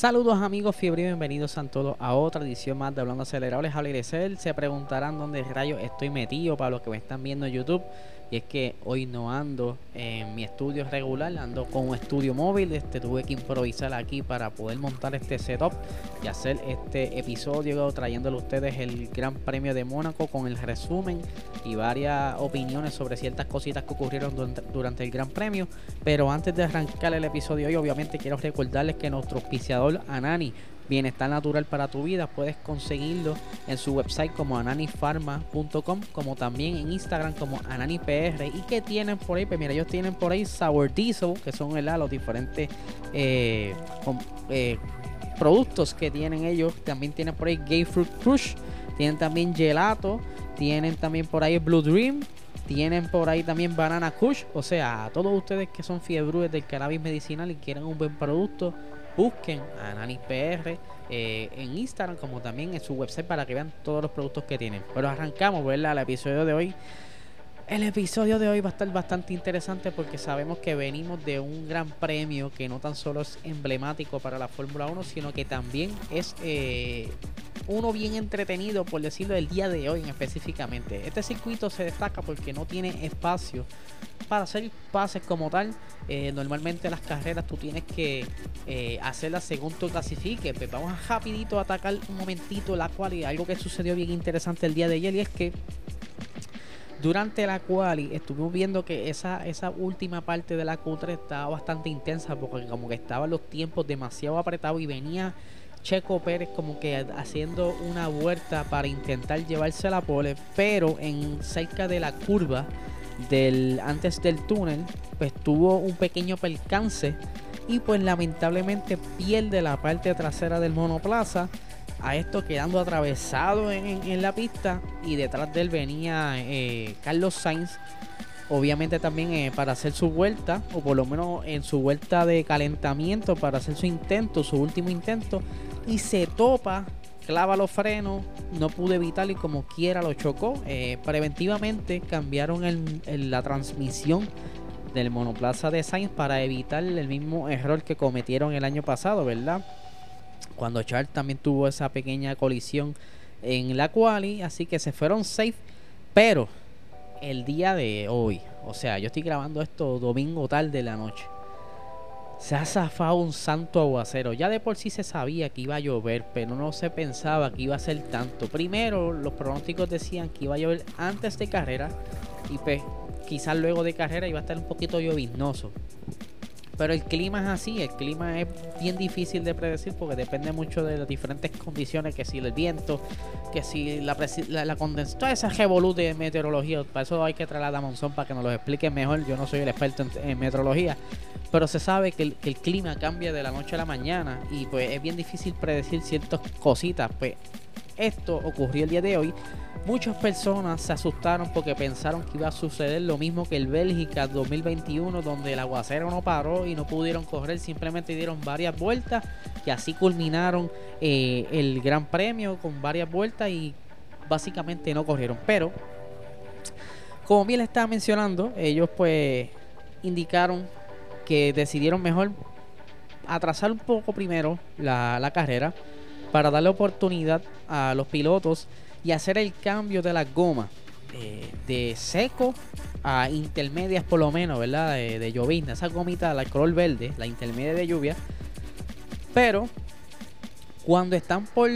Saludos amigos fiebre bienvenidos a todos a otra edición más de Hablando Acelerables. Habla Se preguntarán dónde rayos estoy metido para los que me están viendo en YouTube. Y es que hoy no ando en mi estudio regular, ando con un estudio móvil. Este tuve que improvisar aquí para poder montar este setup y hacer este episodio trayéndole a ustedes el Gran Premio de Mónaco con el resumen y varias opiniones sobre ciertas cositas que ocurrieron durante, el Gran Premio. Pero antes de arrancar el episodio hoy, obviamente quiero recordarles que nuestro auspiciador Anani bienestar natural para tu vida. Puedes conseguirlo en su website como ananifarma.com, como también en Instagram como ananipr. ¿Y que tienen por ahí? Pues mira, ellos tienen por ahí Sour Diesel, que son los diferentes eh, eh, productos que tienen ellos. También tienen por ahí Gay Fruit Crush, tienen también Gelato, tienen también por ahí Blue Dream. Tienen por ahí también Banana Kush. O sea, a todos ustedes que son fiebrudes del cannabis medicinal y quieren un buen producto, busquen a NaniPR PR eh, en Instagram como también en su website para que vean todos los productos que tienen. Pero arrancamos, ¿verdad? El episodio de hoy. El episodio de hoy va a estar bastante interesante porque sabemos que venimos de un gran premio que no tan solo es emblemático para la Fórmula 1, sino que también es eh, uno bien entretenido, por decirlo, el día de hoy específicamente. Este circuito se destaca porque no tiene espacio para hacer pases como tal. Eh, normalmente las carreras tú tienes que eh, hacerlas según tú clasifiques. Pues vamos a rapidito a atacar un momentito la cual y algo que sucedió bien interesante el día de ayer y es que durante la cual estuvimos viendo que esa, esa última parte de la Q3 estaba bastante intensa porque como que estaban los tiempos demasiado apretados y venía Checo Pérez como que haciendo una vuelta para intentar llevarse la pole, pero en cerca de la curva del antes del túnel, pues tuvo un pequeño percance y pues lamentablemente pierde la parte trasera del monoplaza. A esto quedando atravesado en, la pista y detrás de él venía eh, Carlos Sainz obviamente también eh, para hacer su vuelta, o por lo menos en su vuelta de calentamiento, para hacer su intento, su último intento, y se topa, clava los frenos, no pudo evitarlo y como quiera lo chocó. Eh, preventivamente cambiaron la transmisión del monoplaza de Sainz para evitar el mismo error que cometieron el año pasado, ¿verdad? Cuando Charles también tuvo esa pequeña colisión en la quali, así que se fueron safe, pero el día de hoy, o sea, yo estoy grabando esto domingo tarde de la noche se ha zafado un santo aguacero. Ya de por sí se sabía que iba a llover, pero no se pensaba que iba a ser tanto. Primero, los pronósticos decían que iba a llover antes de carrera y pues quizás luego de carrera iba a estar un poquito lloviznoso. Pero el clima es así, el clima es bien difícil de predecir porque depende mucho de las diferentes condiciones, que si el viento, que si la, la, la toda esa revolución de meteorología, para eso hay que traer a Monzón para que nos lo explique mejor, yo no soy el experto en, meteorología, pero se sabe que el, que el, clima cambia de la noche a la mañana y pues es bien difícil predecir ciertas cositas, pues esto ocurrió el día de hoy Muchas personas se asustaron porque pensaron que iba a suceder lo mismo que el Bélgica 2021, donde el aguacero no paró y no pudieron correr, simplemente dieron varias vueltas y así culminaron eh, el Gran Premio con varias vueltas y básicamente no corrieron. Pero, como bien estaba mencionando, ellos pues indicaron que decidieron mejor atrasar un poco primero la carrera para darle oportunidad a los pilotos y hacer el cambio de las gomas eh, de seco a intermedias por lo menos, ¿verdad? De, de llovizna, esa gomita, la color verde, la intermedia de lluvia. Pero cuando están por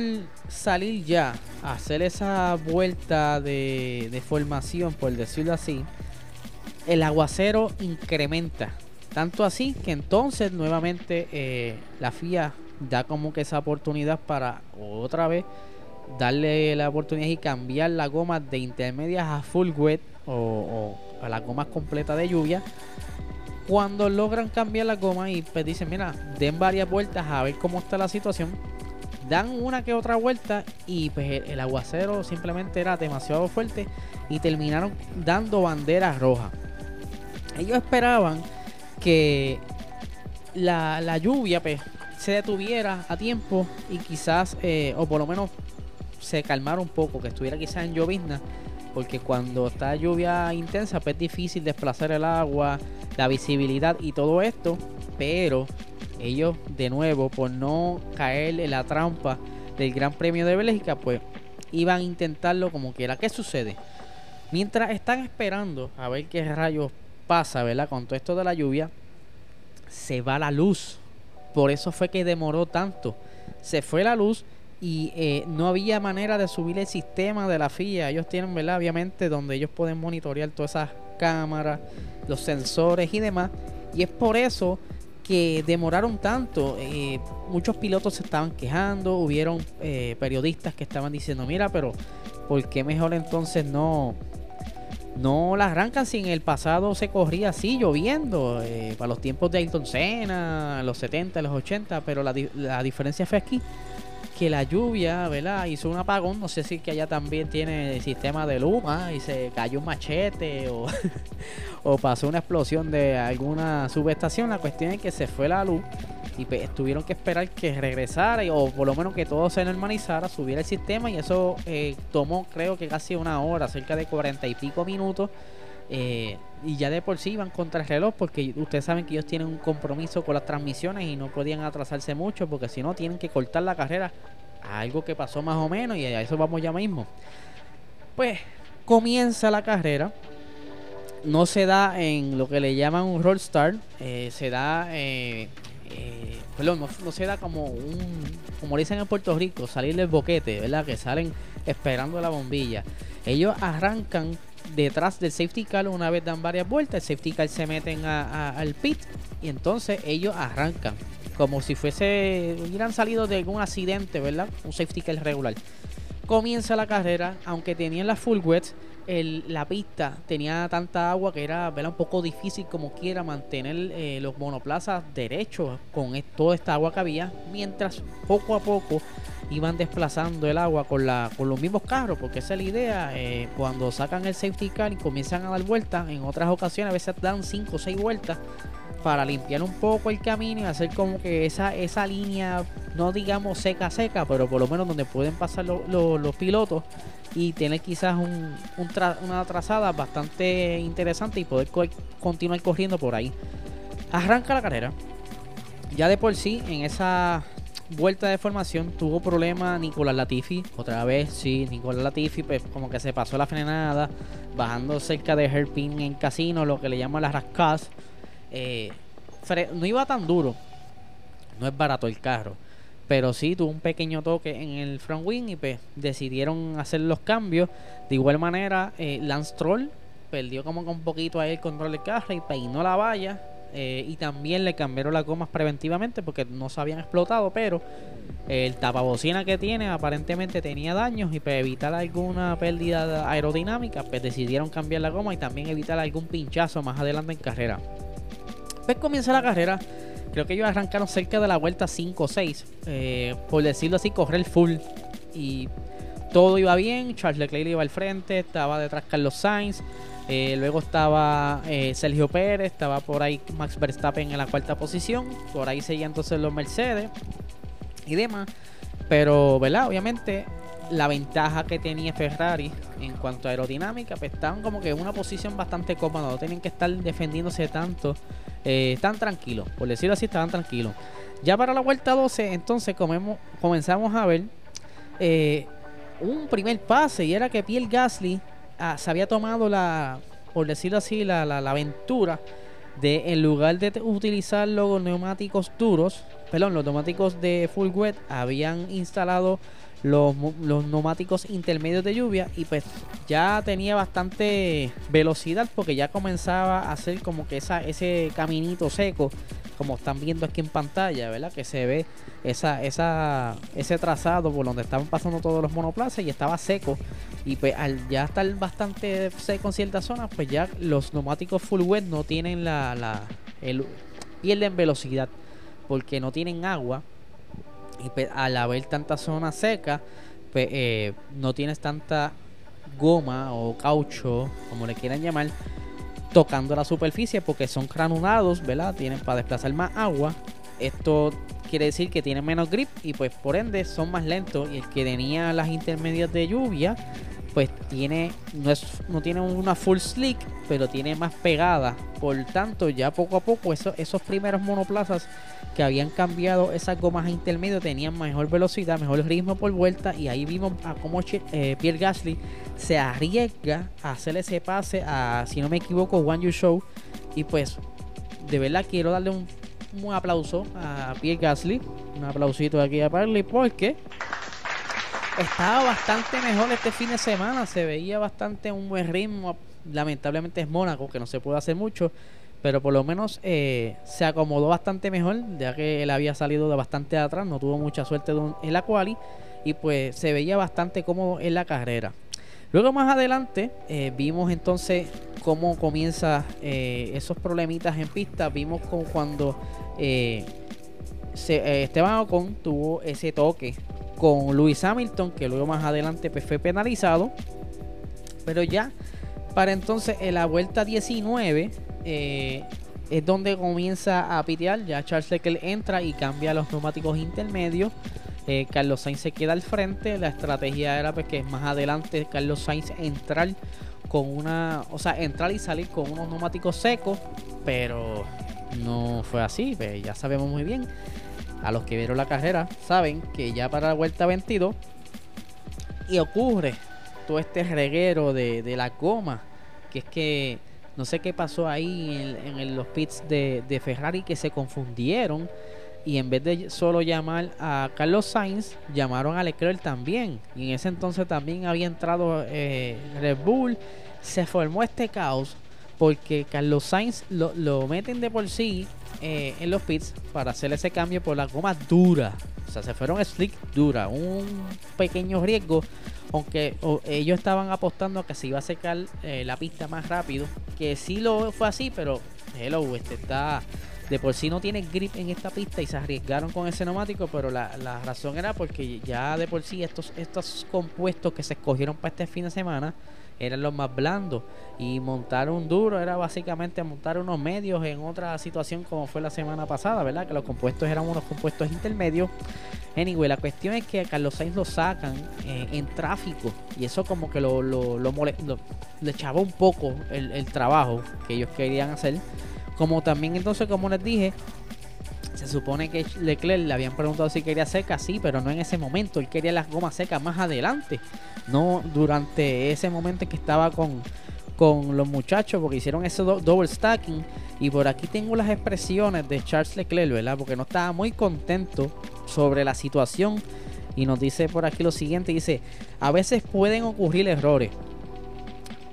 salir ya a hacer esa vuelta de, formación, por decirlo así, el aguacero incrementa. Tanto así que entonces nuevamente eh, la FIA da como que esa oportunidad para otra vez darle la oportunidad y cambiar la goma de intermedias a full wet o, a la goma completa de lluvia. Cuando logran cambiar la goma y pues dicen, mira, den varias vueltas a ver cómo está la situación. dan una que otra vuelta y pues el, aguacero simplemente era demasiado fuerte y terminaron dando banderas rojas. Ellos esperaban que la, la lluvia pues, se detuviera a tiempo y quizás, eh, o por lo menos se calmara un poco, que estuviera quizás en llovizna, porque cuando está lluvia intensa pues es difícil desplazar el agua, la visibilidad y todo esto, pero ellos de nuevo por no caer en la trampa del Gran Premio de Bélgica, pues iban a intentarlo como quiera. ¿Qué sucede? Mientras están esperando a ver qué rayos pasa, ¿verdad? Con todo esto de la lluvia, se va la luz. Por eso fue que demoró tanto. Se fue la luz y eh, no había manera de subir el sistema de la FIA. Ellos tienen, ¿verdad? Obviamente, donde ellos pueden monitorear todas esas cámaras, los sensores y demás. Y es por eso que demoraron tanto. Eh, muchos pilotos se estaban quejando, hubieron eh, periodistas que estaban diciendo, mira, pero ¿por qué mejor entonces no, no la arrancan si en el pasado se corría así, lloviendo, eh, para los tiempos de Ayrton Senna, los 70, los 80, pero la, la diferencia fue aquí que la lluvia, ¿verdad? Hizo un apagón, no sé si que allá también tiene el sistema de luma y se cayó un machete o, o pasó una explosión de alguna subestación. La cuestión es que se fue la luz y pues, tuvieron que esperar que regresara o por lo menos que todo se normalizara, subiera el sistema y eso eh, tomó creo que casi una hora, cerca de cuarenta y pico minutos. Eh, y ya de por sí iban contra el reloj porque ustedes saben que ellos tienen un compromiso con las transmisiones y no podían atrasarse mucho porque si no tienen que cortar la carrera algo que pasó más o menos y a eso vamos ya mismo. Pues comienza la carrera. No se da en lo que le llaman un roll start. Eh, se da. Eh, eh, perdón, no, se da como un. Como dicen en Puerto Rico, salir del boquete, ¿verdad? Que salen esperando la bombilla. Ellos arrancan detrás del safety car una vez dan varias vueltas. El safety car se meten al pit y entonces ellos arrancan como si fuese hubieran salido de algún accidente, ¿verdad? Un safety car regular. Comienza la carrera, aunque tenían la full wet, el, la pista tenía tanta agua que era ¿verdad? un poco difícil como quiera mantener eh, los monoplazas derechos con toda esta agua que había, mientras poco a poco iban desplazando el agua con, la, con los mismos carros, porque esa es la idea, eh, cuando sacan el safety car y comienzan a dar vueltas, en otras ocasiones a veces dan 5 o 6 vueltas para limpiar un poco el camino y hacer como que esa, esa línea, no digamos seca seca, pero por lo menos donde pueden pasar los pilotos y tener quizás un, una trazada bastante interesante y poder continuar corriendo por ahí. Arranca la carrera. Ya de por sí, en esa vuelta de formación tuvo problema Nicolás Latifi. Otra vez, sí, Nicolás Latifi, pues como que se pasó la frenada, bajando cerca de Herpin en casino, lo que le llaman las rascas. Eh, no iba tan duro. No es barato el carro. Pero sí tuvo un pequeño toque en el front wing y pues decidieron hacer los cambios. De igual manera, eh, Lance Troll perdió como un poquito ahí el control del carro y peinó la valla. Eh, y también le cambiaron las gomas preventivamente porque no se habían explotado. Pero el tapabocina que tiene aparentemente tenía daños y para evitar alguna pérdida aerodinámica, pues decidieron cambiar la goma y también evitar algún pinchazo más adelante en carrera. Pues comienza la carrera. Creo que ellos arrancaron cerca de la vuelta 5 o 6. Eh, por decirlo así, correr full. Y todo iba bien. Charles Leclerc iba al frente. Estaba detrás Carlos Sainz. Eh, luego estaba eh, Sergio Pérez. Estaba por ahí Max Verstappen en la cuarta posición. Por ahí seguían entonces los Mercedes. Y demás. Pero, ¿verdad? Obviamente la ventaja que tenía Ferrari en cuanto a aerodinámica, pues estaban como que en una posición bastante cómoda, no tienen que estar defendiéndose tanto, eh, tan tranquilos, por decirlo así, estaban tranquilos. Ya para la vuelta 12, entonces comenzamos a ver eh, un primer pase y era que Pierre Gasly ah, se había tomado la, por decirlo así, la, la, aventura de en lugar de utilizar los neumáticos duros, perdón, los neumáticos de full wet, habían instalado los, los neumáticos intermedios de lluvia y pues ya tenía bastante velocidad porque ya comenzaba a hacer como que esa, ese caminito seco como están viendo aquí en pantalla, ¿verdad? Que se ve esa, esa, ese trazado por donde estaban pasando todos los monoplazas y estaba seco. Y pues al ya estar bastante seco en ciertas zonas, pues ya los neumáticos full wet no tienen la, la el, pierden velocidad porque no tienen agua Y pues, al haber tanta zona seca, pues, eh, no tienes tanta goma o caucho, como le quieran llamar, tocando la superficie porque son granulados, ¿verdad? Tienen para desplazar más agua. Esto quiere decir que tienen menos grip y pues por ende son más lentos y el que tenía las intermedias de lluvia pues tiene no es no tiene una full slick pero tiene más pegada. Por tanto ya poco a poco esos primeros monoplazas que habían cambiado esas gomas a intermedio tenían mejor velocidad mejor ritmo por vuelta y ahí vimos a cómo eh, Pierre Gasly se arriesga a hacer ese pase a si no me equivoco One You Show. Y pues de verdad quiero darle un, un aplauso a Pierre Gasly un aplausito aquí a Parley porque estaba bastante mejor este fin de semana. Se veía bastante un buen ritmo. Lamentablemente es Mónaco, que no se puede hacer mucho. Pero por lo menos eh, se acomodó bastante mejor, ya que él había salido de bastante atrás. No tuvo mucha suerte en la quali. Y pues se veía bastante cómodo en la carrera. Luego más adelante eh, vimos entonces cómo comienza eh, esos problemitas en pista. Vimos como cuando Esteban Ocon tuvo ese toque con Lewis Hamilton, que luego más adelante pues, fue penalizado. Pero ya para entonces en la vuelta 19 eh, es donde comienza a pitear. Ya Charles Leclerc entra y cambia los neumáticos intermedios. Eh, Carlos Sainz se queda al frente. La estrategia era pues, que más adelante Carlos Sainz entrar con una, o sea, entrar y salir con unos neumáticos secos, pero no fue así, pues, ya sabemos muy bien a los que vieron la carrera saben que ya para la vuelta 22 y ocurre todo este reguero de, la goma, que es que no sé qué pasó ahí en, los pits de, Ferrari que se confundieron y en vez de solo llamar a Carlos Sainz, llamaron a Leclerc también. Y en ese entonces también había entrado eh, Red Bull. Se formó este caos porque Carlos Sainz lo, meten de por sí eh, en los pits para hacer ese cambio por la goma dura. O sea, se fueron slick dura. Un pequeño riesgo. Aunque ellos estaban apostando a que se iba a secar eh, la pista más rápido. Que sí lo fue así, pero hello, este está. De por sí no tiene grip en esta pista y se arriesgaron con ese neumático, pero la, la razón era porque ya de por sí estos, estos compuestos que se escogieron para este fin de semana eran los más blandos. Y montar un duro era básicamente montar unos medios en otra situación como fue la semana pasada, ¿verdad? Que los compuestos eran unos compuestos intermedios. Anyway, la cuestión es que a Carlos Sainz lo sacan eh, en tráfico y eso como que lo, lo, lo, le echaba un poco el, el trabajo que ellos querían hacer. Como también entonces, como les dije, se supone que Leclerc le habían preguntado si quería seca, sí, pero no en ese momento. Él quería las gomas secas más adelante. No durante ese momento que estaba con, con los muchachos, porque hicieron ese double stacking. Y por aquí tengo las expresiones de Charles Leclerc, ¿verdad? Porque no estaba muy contento sobre la situación. Y nos dice por aquí lo siguiente: dice, a veces pueden ocurrir errores,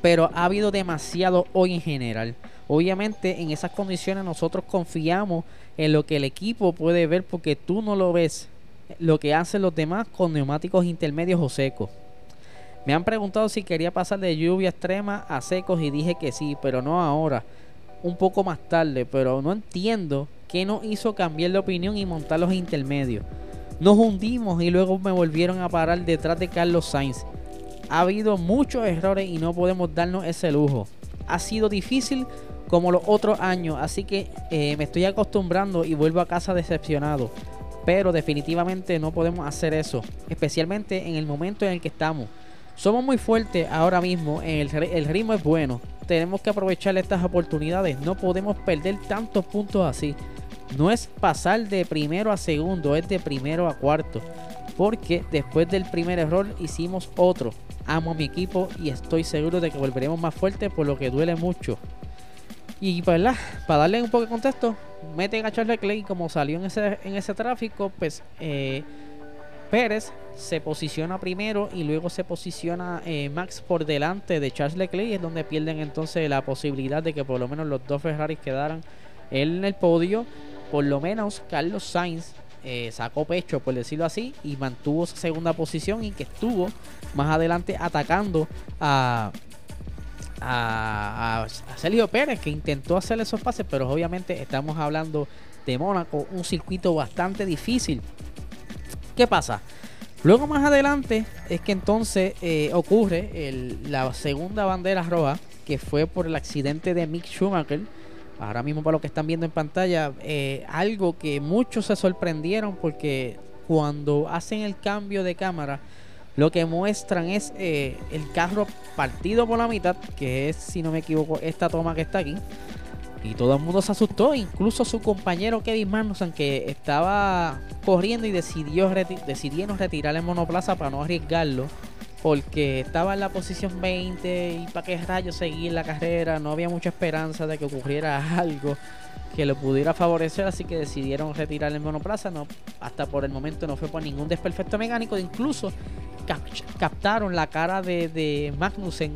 pero ha habido demasiado hoy en general. Obviamente en esas condiciones nosotros confiamos en lo que el equipo puede ver porque tú no lo ves lo que hacen los demás con neumáticos intermedios o secos. Me han preguntado si quería pasar de lluvia extrema a secos y dije que sí, pero no ahora, un poco más tarde, pero no entiendo qué nos hizo cambiar de opinión y montar los intermedios. Nos hundimos y luego me volvieron a parar detrás de Carlos Sainz. Ha habido muchos errores y no podemos darnos ese lujo. Ha sido difícil como los otros años. Así que eh, me estoy acostumbrando y vuelvo a casa decepcionado. Pero definitivamente no podemos hacer eso. Especialmente en el momento en el que estamos. Somos muy fuertes ahora mismo. El, el ritmo es bueno. Tenemos que aprovechar estas oportunidades. No podemos perder tantos puntos así. No es pasar de primero a segundo, es de primero a cuarto. Porque después del primer error hicimos otro. Amo a mi equipo y estoy seguro de que volveremos más fuertes por lo que duele mucho. Y pues, para darle un poco de contexto, meten a Charles Leclerc como salió en ese, en ese tráfico, pues eh, Pérez se posiciona primero y luego se posiciona eh, Max por delante de Charles Leclerc y es donde pierden entonces la posibilidad de que por lo menos los dos Ferraris quedaran en el podio. Por lo menos Carlos Sainz eh, sacó pecho, por decirlo así, y mantuvo esa segunda posición y que estuvo más adelante atacando a, a, Sergio Pérez que intentó hacer esos pases, pero obviamente estamos hablando de Mónaco, un circuito bastante difícil ¿Qué pasa? Luego más adelante es que entonces eh, ocurre la segunda bandera roja, que fue por el accidente de Mick Schumacher. Ahora mismo para lo que están viendo en pantalla, eh, algo que muchos se sorprendieron porque cuando hacen el cambio de cámara, lo que muestran es eh, el carro partido por la mitad, que es, si no me equivoco, esta toma que está aquí. Y todo el mundo se asustó, incluso su compañero Kevin Magnussen, que estaba corriendo y decidió decidieron retirar el monoplaza para no arriesgarlo, porque estaba en la posición 20 y para qué rayos seguir la carrera, no había mucha esperanza de que ocurriera algo que lo pudiera favorecer, así que decidieron retirar el monoplaza. No, hasta por el momento no fue por ningún desperfecto mecánico, incluso captaron la cara de, Magnussen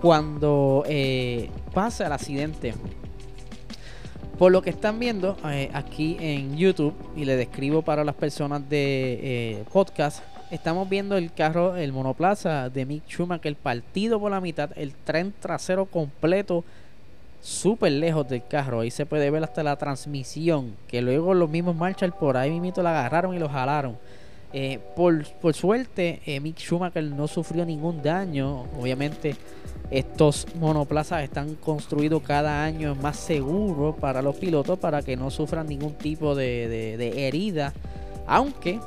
cuando eh, pasa el accidente por lo que están viendo eh, aquí en YouTube, y le describo para las personas de eh, podcast, estamos viendo el carro, el monoplaza de Mick Schumacher, el partido por la mitad, el tren trasero completo, súper lejos del carro. Ahí se puede ver hasta la transmisión, que luego los mismos Marshall por ahí mismo la agarraron y lo jalaron. Eh, por, suerte, Mick Schumacher no sufrió ningún daño. Obviamente, estos monoplazas están construidos cada año más seguros para los pilotos para que no sufran ningún tipo de, herida. Aunque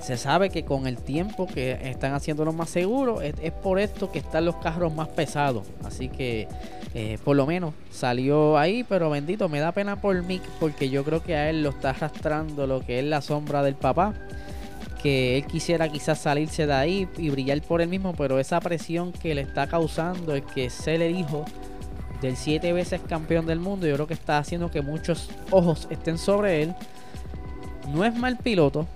se sabe que con el tiempo que están haciéndolos más seguros, es, por esto que están los carros más pesados. Así que eh, por lo menos salió ahí, pero bendito, me da pena por Mick porque yo creo que a él lo está arrastrando lo que es la sombra del papá que él quisiera quizás salirse de ahí y brillar por él mismo, pero esa presión que le está causando es que ser el hijo del siete veces campeón del mundo, yo creo que está haciendo que muchos ojos estén sobre él. No es mal piloto,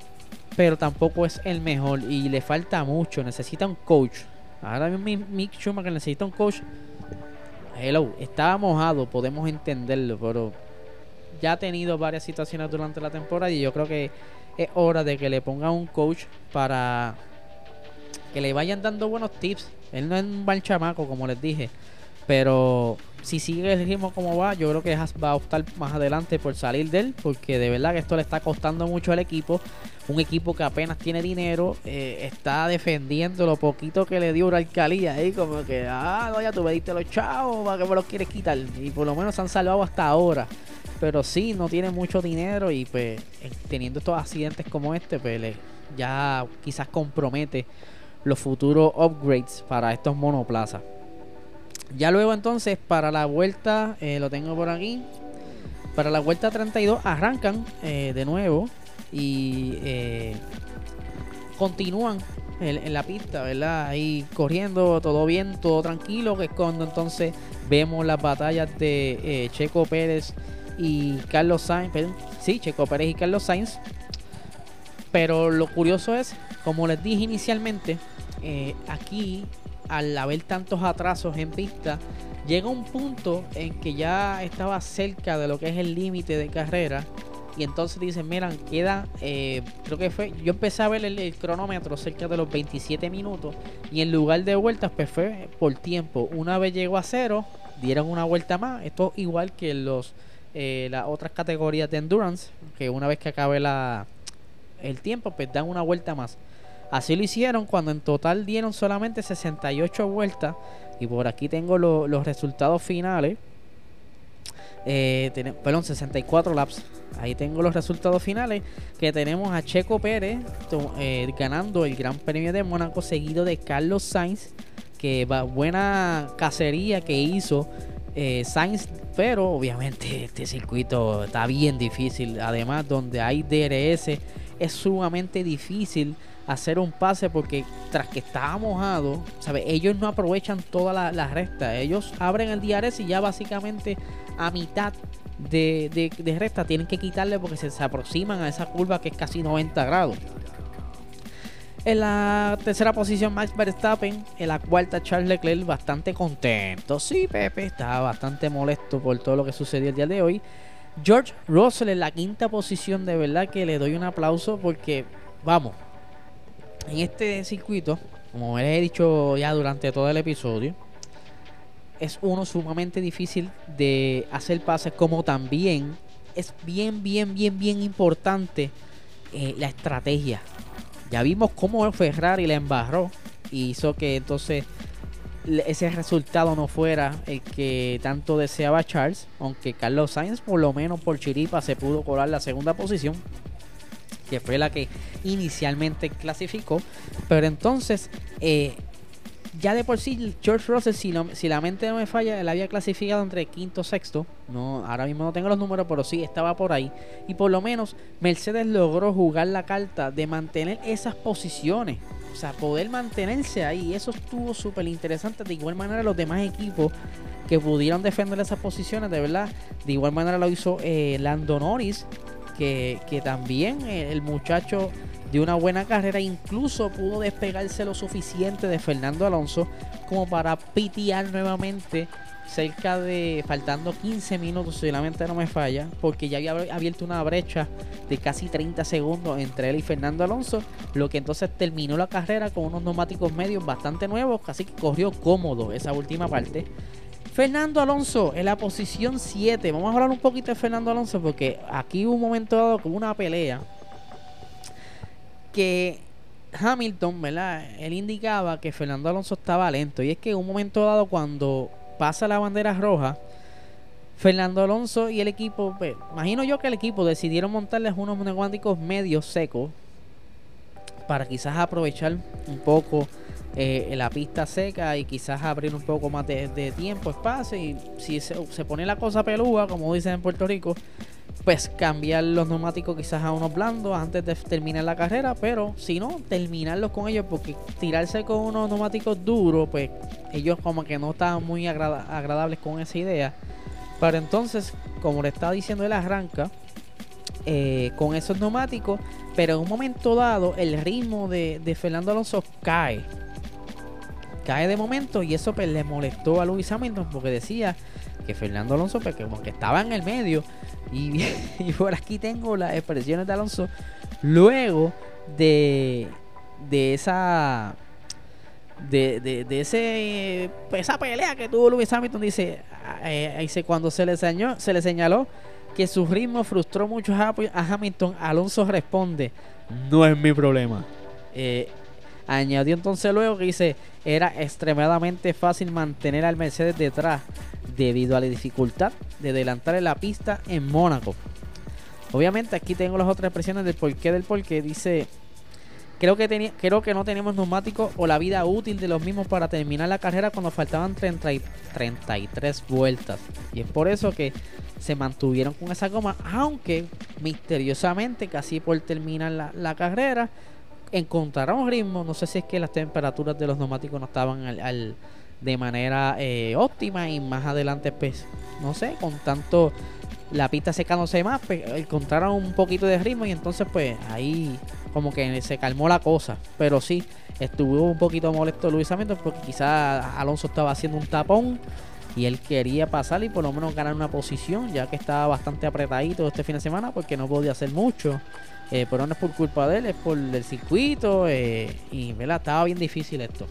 pero tampoco es el mejor y le falta mucho, necesita un coach. Ahora mismo Mick Schumacher necesita un coach. Hello, estaba mojado, podemos entenderlo, pero ya ha tenido varias situaciones durante la temporada y yo creo que es hora de que le ponga un coach para que le vayan dando buenos tips. Él no es un mal chamaco, como les dije. Pero si sigue el ritmo como va, yo creo que va a optar más adelante por salir de él. Porque de verdad que esto le está costando mucho al equipo. Un equipo que apenas tiene dinero. Eh, está defendiendo lo poquito que le dio una alcaldía. Ahí como que, ah, no, ya tú me diste los chavos, ¿para que me los quieres quitar? Y por lo menos se han salvado hasta ahora pero sí no tiene mucho dinero y pues teniendo estos accidentes como este pues ya quizás compromete los futuros upgrades para estos monoplazas ya luego entonces para la vuelta eh, lo tengo por aquí para la vuelta 32 arrancan eh, de nuevo y continúan en, la pista, ¿verdad? Ahí corriendo, todo bien, todo tranquilo, que es cuando entonces vemos las batallas de Checo Pérez y Carlos Sainz, sí, Checo Pérez y Carlos Sainz. Pero lo curioso es, como les dije inicialmente, eh, aquí al haber tantos atrasos en pista, llega un punto en que ya estaba cerca de lo que es el límite de carrera. Y entonces dicen, miran, queda, eh, creo que fue, yo empecé a ver el, cronómetro cerca de los 27 minutos. Y en lugar de vueltas, pues fue por tiempo. Una vez llegó a cero, dieron una vuelta más. Esto igual que los eh, las otras categorías de endurance, que una vez que acabe la, el tiempo, pues dan una vuelta más. Así lo hicieron cuando en total dieron solamente 68 vueltas. Y por aquí tengo los resultados finales. Eh, perdón, 64 laps. Ahí tengo los resultados finales. Que tenemos a Checo Pérez eh, ganando el Gran Premio de Mónaco, seguido de Carlos Sainz. Que va, buena cacería que hizo eh, Sainz, pero obviamente este circuito está bien difícil. Además, donde hay DRS, es sumamente difícil hacer un pase porque tras que estaba mojado, ¿sabe? ellos no aprovechan toda la, la, recta. Ellos abren el DRS y ya básicamente a mitad de, de, recta tienen que quitarle porque se, se aproximan a esa curva que es casi 90 grados. En la tercera posición Max Verstappen. En la cuarta Charles Leclerc bastante contento. Sí, Pepe está bastante molesto por todo lo que sucedió el día de hoy. George Russell en la quinta posición. De verdad que le doy un aplauso porque, vamos, en este circuito, como les he dicho ya durante todo el episodio, es uno sumamente difícil de hacer pases como también es bien, bien, bien, bien importante eh, la estrategia. Ya vimos cómo Ferrari le embarró y hizo que entonces ese resultado no fuera el que tanto deseaba Charles, aunque Carlos Sainz por lo menos por chiripa se pudo colar la segunda posición, que fue la que inicialmente clasificó, pero entonces eh, ya de por sí George Russell, si, si, la mente no me falla, él había clasificado entre quinto y sexto. No, ahora mismo no tengo los números, pero sí estaba por ahí. Y por lo menos Mercedes logró jugar la carta de mantener esas posiciones. O sea, poder mantenerse ahí. Eso estuvo súper interesante. De igual manera, los demás equipos que pudieron defender esas posiciones, de verdad. De igual manera lo hizo eh, Lando Norris, que, también el muchacho de una buena carrera, incluso pudo despegarse lo suficiente de Fernando Alonso como para pitear nuevamente cerca de faltando 15 minutos, si la mente no me falla, porque ya había abierto una brecha de casi 30 segundos entre él y Fernando Alonso, lo que entonces terminó la carrera con unos neumáticos medios bastante nuevos, casi que corrió cómodo esa última parte. Fernando Alonso en la posición 7. Vamos a hablar un poquito de Fernando Alonso porque aquí hubo un momento dado como una pelea que Hamilton, ¿verdad? Él indicaba que Fernando Alonso estaba lento. Y es que un momento dado, cuando pasa la bandera roja, Fernando Alonso y el equipo, pues, imagino yo que el equipo decidieron montarles unos neumáticos medios secos para quizás aprovechar un poco eh, la pista seca y quizás abrir un poco más de, tiempo, espacio. Y si se, se, pone la cosa pelúa, como dicen en Puerto Rico, pues cambiar los neumáticos quizás a unos blandos antes de terminar la carrera, pero si no, terminarlos con ellos, porque tirarse con unos neumáticos duros, pues ellos como que no estaban muy agradables con esa idea. Pero entonces, como le estaba diciendo, él arranca eh, con esos neumáticos, pero en un momento dado el ritmo de, Fernando Alonso cae. Cae de momento y eso pues, le molestó a Luis Hamilton porque decía que Fernando Alonso, pues, como que estaba en el medio, Y, por aquí tengo las expresiones de Alonso. Luego de, de esa de, de, ese pues, esa pelea que tuvo Lewis Hamilton dice, eh, dice cuando se le, señaló, se le señaló que su ritmo frustró mucho a Hamilton Alonso responde no es mi problema eh, añadió entonces luego que dice era extremadamente fácil mantener al Mercedes detrás debido a la dificultad de adelantar en la pista en Mónaco. Obviamente aquí tengo las otras expresiones del porqué del porqué. Dice, creo que, creo que no tenemos neumáticos o la vida útil de los mismos para terminar la carrera cuando faltaban 30 33 vueltas. Y es por eso que se mantuvieron con esa goma, aunque misteriosamente casi por terminar la, carrera encontraron ritmo. No sé si es que las temperaturas de los neumáticos no estaban al de manera eh, óptima y más adelante pues no sé con tanto la pista secándose más pues encontraron un poquito de ritmo y entonces pues ahí como que se calmó la cosa pero sí estuvo un poquito molesto Luis Hamilton porque quizás Alonso estaba haciendo un tapón y él quería pasar y por lo menos ganar una posición ya que estaba bastante apretadito este fin de semana porque no podía hacer mucho eh, pero no es por culpa de él, es por el circuito eh, y ¿verdad? estaba bien difícil esto.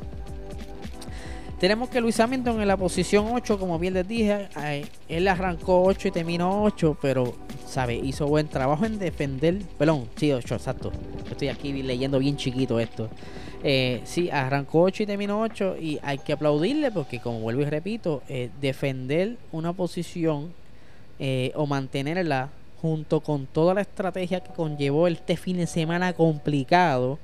Tenemos que Luis Hamilton en la posición 8, como bien les dije, él arrancó 8 y terminó 8, pero, ¿sabe? Hizo buen trabajo en defender. Perdón, sí, 8, exacto. Estoy aquí leyendo bien chiquito esto. Eh, sí, arrancó 8 y terminó 8 y hay que aplaudirle porque, como vuelvo y repito, eh, defender una posición eh, o mantenerla junto con toda la estrategia que conllevó este fin de semana complicado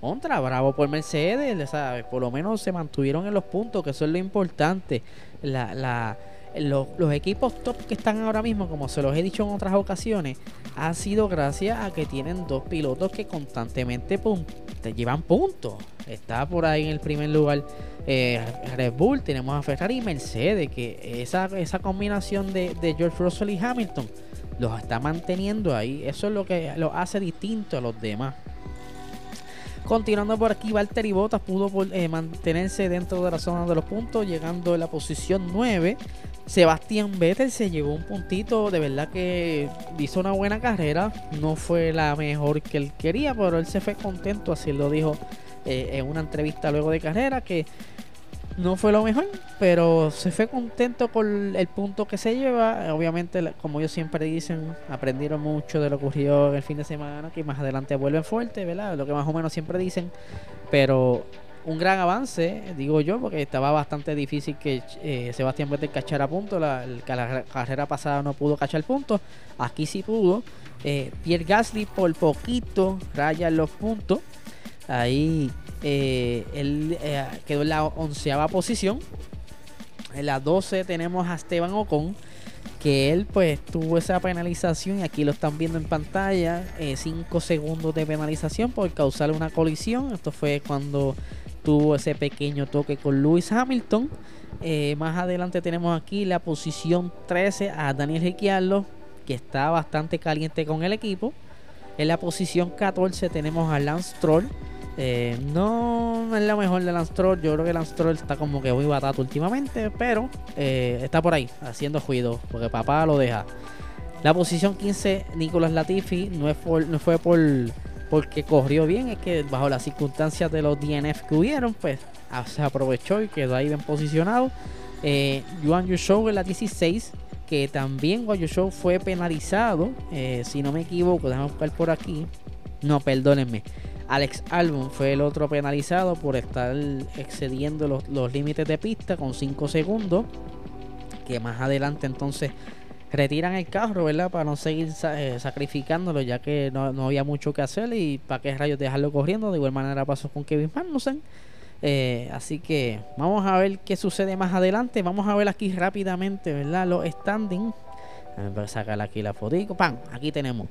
contra, bravo por Mercedes, ¿sabes? Por lo menos se mantuvieron en los puntos, que eso es lo importante. La, los, equipos top que están ahora mismo, como se los he dicho en otras ocasiones, ha sido gracias a que tienen dos pilotos que constantemente te llevan puntos. Está por ahí en el primer lugar eh, Red Bull, tenemos a Ferrari y Mercedes, que esa, esa combinación de George Russell y Hamilton los está manteniendo ahí. Eso es lo que lo hace distinto a los demás. Continuando por aquí, Valtteri Bottas pudo eh, mantenerse dentro de la zona de los puntos, llegando en la posición 9. Sebastián Vettel se llevó un puntito, de verdad que hizo una buena carrera. No fue la mejor que él quería, pero él se fue contento, así lo dijo eh, en una entrevista luego de carrera, que no fue lo mejor, pero se fue contento con el punto que se lleva. Obviamente, como ellos siempre dicen, aprendieron mucho de lo que ocurrió el fin de semana, que más adelante vuelven fuerte, ¿verdad? Lo que más o menos siempre dicen. Pero un gran avance, digo yo, porque estaba bastante difícil que eh, Sebastián Vettel cachara puntos. La, la, carrera pasada no pudo cachar puntos, aquí sí pudo. Eh, Pierre Gasly por poquito raya los puntos. Ahí eh, él eh, quedó en la onceava posición. En la 12 tenemos a Esteban Ocon. Que él pues tuvo esa penalización y aquí lo están viendo en pantalla. 5 segundos de penalización por causar una colisión. Esto fue cuando tuvo ese pequeño toque con Lewis Hamilton. más adelante tenemos aquí la posición 13 a Daniel Ricciardo que está bastante caliente con el equipo. En la posición 14 tenemos a Lance Troll. Eh, no es la mejor de Lance Troll. Yo creo que Lance Troll está como que muy batato últimamente. Pero eh, está por ahí, haciendo ruido. Porque papá lo deja. La posición 15, Nicolás Latifi. No, no fue por porque corrió bien. Es que bajo las circunstancias de los DNF que hubieron, pues ah, se aprovechó y quedó ahí bien posicionado. Eh, Yuan Yusho en la 16 que también Guayo Show fue penalizado, eh, si no me equivoco, déjame buscar por aquí. No, perdónenme. Alex Albon fue el otro penalizado por estar excediendo los, límites de pista con 5 segundos. Que más adelante entonces retiran el carro, ¿verdad? Para no seguir eh, sacrificándolo, ya que no, no, había mucho que hacer y para qué rayos dejarlo corriendo. De igual manera pasó con Kevin Magnussen. Eh, así que vamos a ver qué sucede más adelante. Vamos a ver aquí rápidamente, ¿verdad? Los standing. Voy a sacar aquí la fotico. ¡Pam! Aquí tenemos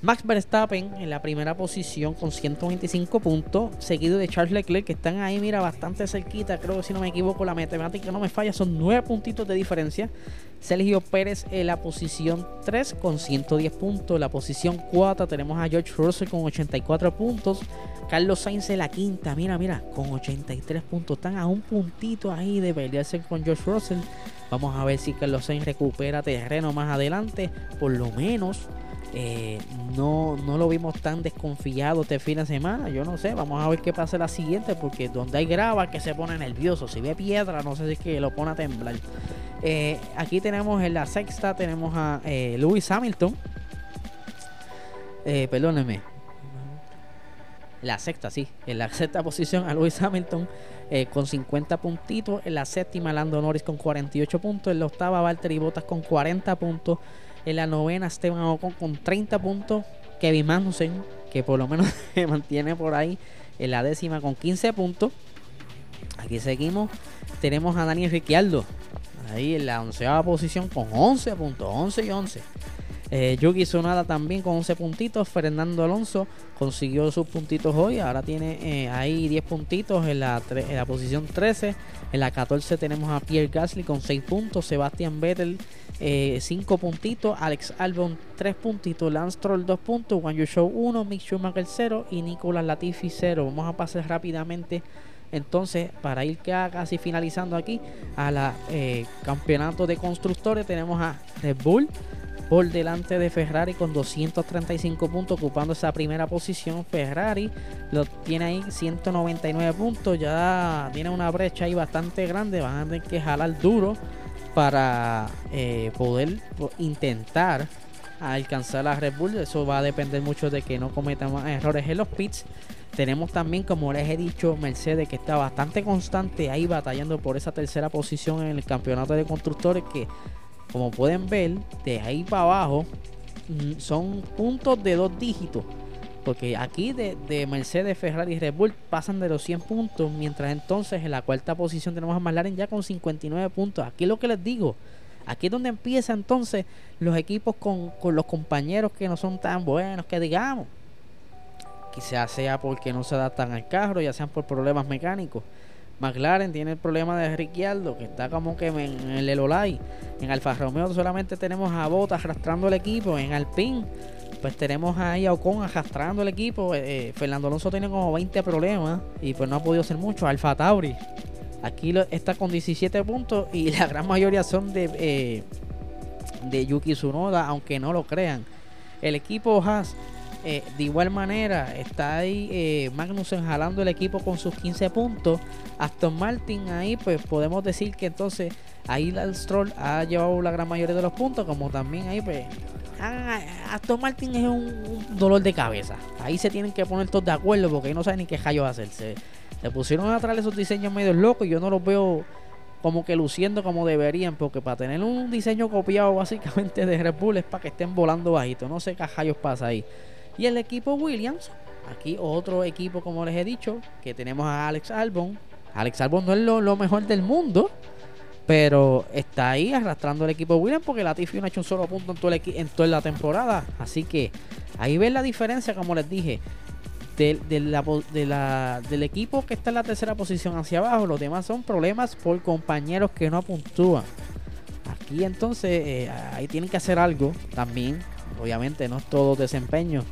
Max Verstappen en la primera posición con 125 puntos, seguido de Charles Leclerc, que están ahí, mira, bastante cerquita. Creo que si no me equivoco, la matemática no me falla, son 9 puntitos de diferencia. Sergio Pérez en la posición 3 con 110 puntos. la posición 4 tenemos a George Russell con 84 puntos. Carlos Sainz en la quinta, mira, mira, con 83 puntos. Están a un puntito ahí de pelearse con George Russell. Vamos a ver si Carlos Sainz recupera terreno más adelante. Por lo menos eh, no, no lo vimos tan desconfiado este fin de semana. Yo no sé, vamos a ver qué pasa la siguiente, porque donde hay grava que se pone nervioso. Si ve piedra, no sé si es que lo pone a temblar. Eh, aquí tenemos en la sexta, tenemos a eh, Lewis Hamilton. perdónenme. La sexta, sí. En la sexta posición a Lewis Hamilton con 50 puntitos. En la séptima, Lando Norris con 48 puntos. En la octava, Valtteri Bottas con 40 puntos. En la novena, Esteban Ocon con 30 puntos. Kevin Magnussen, que por lo menos se mantiene por ahí en la décima con 15 puntos. Aquí seguimos. Tenemos a Daniel Ricciardo. Ahí en la onceava posición con 11 puntos. 11 y 11. Eh, Yuki Sonada también con 11 puntitos. Fernando Alonso consiguió sus puntitos hoy. Ahora tiene eh, ahí 10 puntitos en la, en la posición 13. En la 14 tenemos a Pierre Gasly con 6 puntos. Sebastián Vettel 5 eh, puntitos, Alex Albon 3 puntitos, Lance Troll 2 puntos, Juan Show 1, Mick Schumacher 0 y Nicolas Latifi 0. Vamos a pasar rápidamente entonces para ir casi finalizando aquí a la eh, campeonato de constructores tenemos a Red Bull por delante de Ferrari con 235 puntos ocupando esa primera posición Ferrari lo tiene ahí 199 puntos ya tiene una brecha ahí bastante grande van a tener que jalar duro para eh, poder intentar alcanzar la Red Bull. Eso va a depender mucho de que no cometan más errores en los pits. Tenemos también, como les he dicho, Mercedes que está bastante constante ahí batallando por esa tercera posición en el campeonato de constructores que, como pueden ver, de ahí para abajo mm, son puntos de dos dígitos. Porque aquí de, Mercedes, Ferrari y Red Bull pasan de los 100 puntos, mientras entonces en la cuarta posición tenemos a McLaren ya con 59 puntos. Aquí lo que les digo, aquí es donde empieza entonces los equipos con, los compañeros que no son tan buenos, que digamos, quizás sea porque no se adaptan al carro, ya sean por problemas mecánicos. McLaren tiene el problema de Ricciardo, que está como que en el Elolai. En Alfa Romeo solamente tenemos a Bota arrastrando el equipo. En Alpine pues tenemos ahí a Ocon arrastrando el equipo. Eh, eh, Fernando Alonso tiene como 20 problemas y pues no ha podido hacer mucho. Alfa Tauri aquí está con 17 puntos y la gran mayoría son de, eh, de Yuki Tsunoda, aunque no lo crean. El equipo Haas eh, de igual manera está ahí Magnussen jalando el equipo con sus 15 puntos. Aston Martin ahí pues podemos decir que entonces ahí el Stroll ha llevado la gran mayoría de los puntos, como también ahí pues Aston Martin es un, dolor de cabeza. Ahí se tienen que poner todos de acuerdo porque no saben ni qué rayos hacerse. Se pusieron a traer esos diseños medio locos y yo no los veo como que luciendo como deberían, porque para tener un diseño copiado básicamente de Red Bull es para que estén volando bajito, no sé qué rayos pasa ahí. Y el equipo Williams, aquí otro equipo como les he dicho, que tenemos a Alex Albon. Alex Albon no es lo, mejor del mundo, pero está ahí arrastrando el equipo Williams porque la Latifi no ha hecho un solo punto en, toda la temporada. Así que ahí ven la diferencia, como les dije del equipo que está en la tercera posición hacia abajo. Los demás son problemas por compañeros que no apuntúan. Aquí entonces eh, ahí tienen que hacer algo también. Obviamente no es todo desempeño.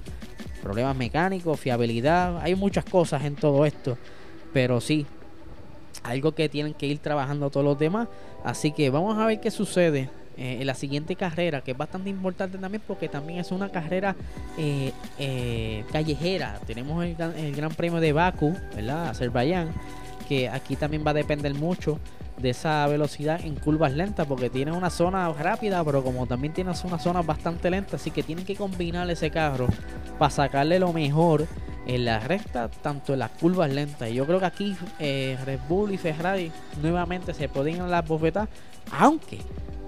Problemas mecánicos, fiabilidad. Hay muchas cosas en todo esto. Pero sí, algo que tienen que ir trabajando todos los demás. Así que vamos a ver qué sucede eh, en la siguiente carrera, que es bastante importante también porque también es una carrera eh, eh, callejera. Tenemos el, Gran Premio de Baku, ¿verdad? Azerbaiyán, que aquí también va a depender mucho de esa velocidad en curvas lentas porque tiene una zona rápida pero como también tiene una zona bastante lenta así que tienen que combinar ese carro para sacarle lo mejor en la recta tanto en las curvas lentas y yo creo que aquí Red Bull y Ferrari nuevamente se pueden dar las bofetas aunque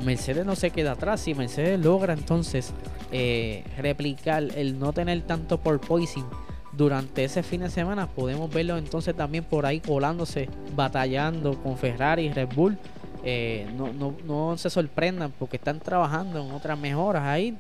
Mercedes no se queda atrás. Si Mercedes logra entonces eh, replicar el no tener tanto por poison durante ese fin de semana, podemos verlo entonces también por ahí colándose, batallando con Ferrari y Red Bull. Eh, no, no, no, se sorprendan porque están trabajando en otras mejoras ahí.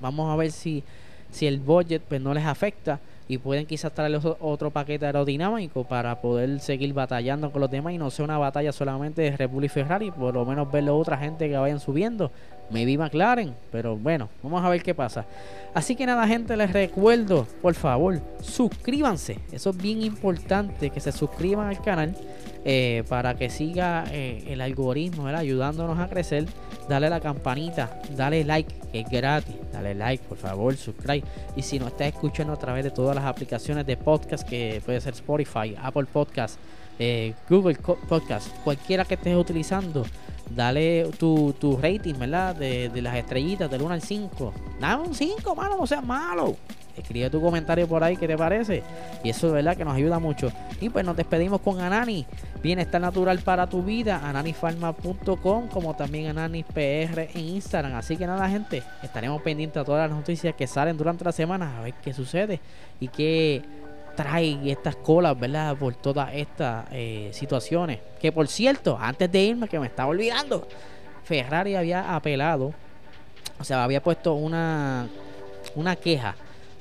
Vamos a ver si, si el budget pues, no les afecta y pueden quizás traer otro paquete aerodinámico para poder seguir batallando con los demás y no sea una batalla solamente de Red y Ferrari, por lo menos verlo otra gente que vayan subiendo. Maybe McLaren, pero bueno, vamos a ver qué pasa. Así que nada, gente, les recuerdo, por favor, suscríbanse. Eso es bien importante, que se suscriban al canal eh, para que siga eh, el algoritmo ayudándonos a crecer. Dale la campanita, dale like, que es gratis. Dale like, por favor, subscribe. Y si no estás escuchando a través de todas las aplicaciones de podcast, que puede ser Spotify, Apple Podcast, eh, Google Podcast, cualquiera que estés utilizando, dale tu, tu rating, ¿verdad? De, de, las estrellitas del 1 al 5. Dame un 5, mano, no seas malo. Escribe tu comentario por ahí, ¿qué te parece? Y eso es verdad que nos ayuda mucho. Y pues nos despedimos con Anani. Bienestar natural para tu vida. Ananifarma.com como también AnaniPR en Instagram. Así que nada, gente. Estaremos pendientes a todas las noticias que salen durante la semana. A ver qué sucede. Y qué trae estas colas, ¿verdad? Por todas estas eh, situaciones. Que por cierto, antes de irme, que me estaba olvidando. Ferrari había apelado. O sea, había puesto una, una queja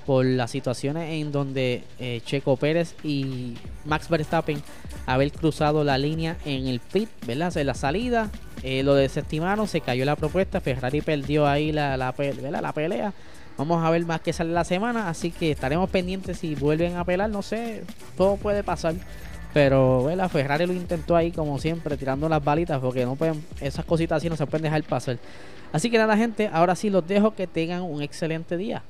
por las situaciones en donde eh, Checo Pérez y Max Verstappen haber cruzado la línea en el pit, ¿verdad? En la salida, eh, lo desestimaron, se cayó la propuesta, Ferrari perdió ahí la, la, la pelea. Vamos a ver más que sale la semana, así que estaremos pendientes si vuelven a apelar, no sé, todo puede pasar. Pero ¿verdad? Ferrari lo intentó ahí como siempre, tirando las balitas, porque no pueden, esas cositas así no se pueden dejar pasar. Así que nada gente, ahora sí los dejo que tengan un excelente día.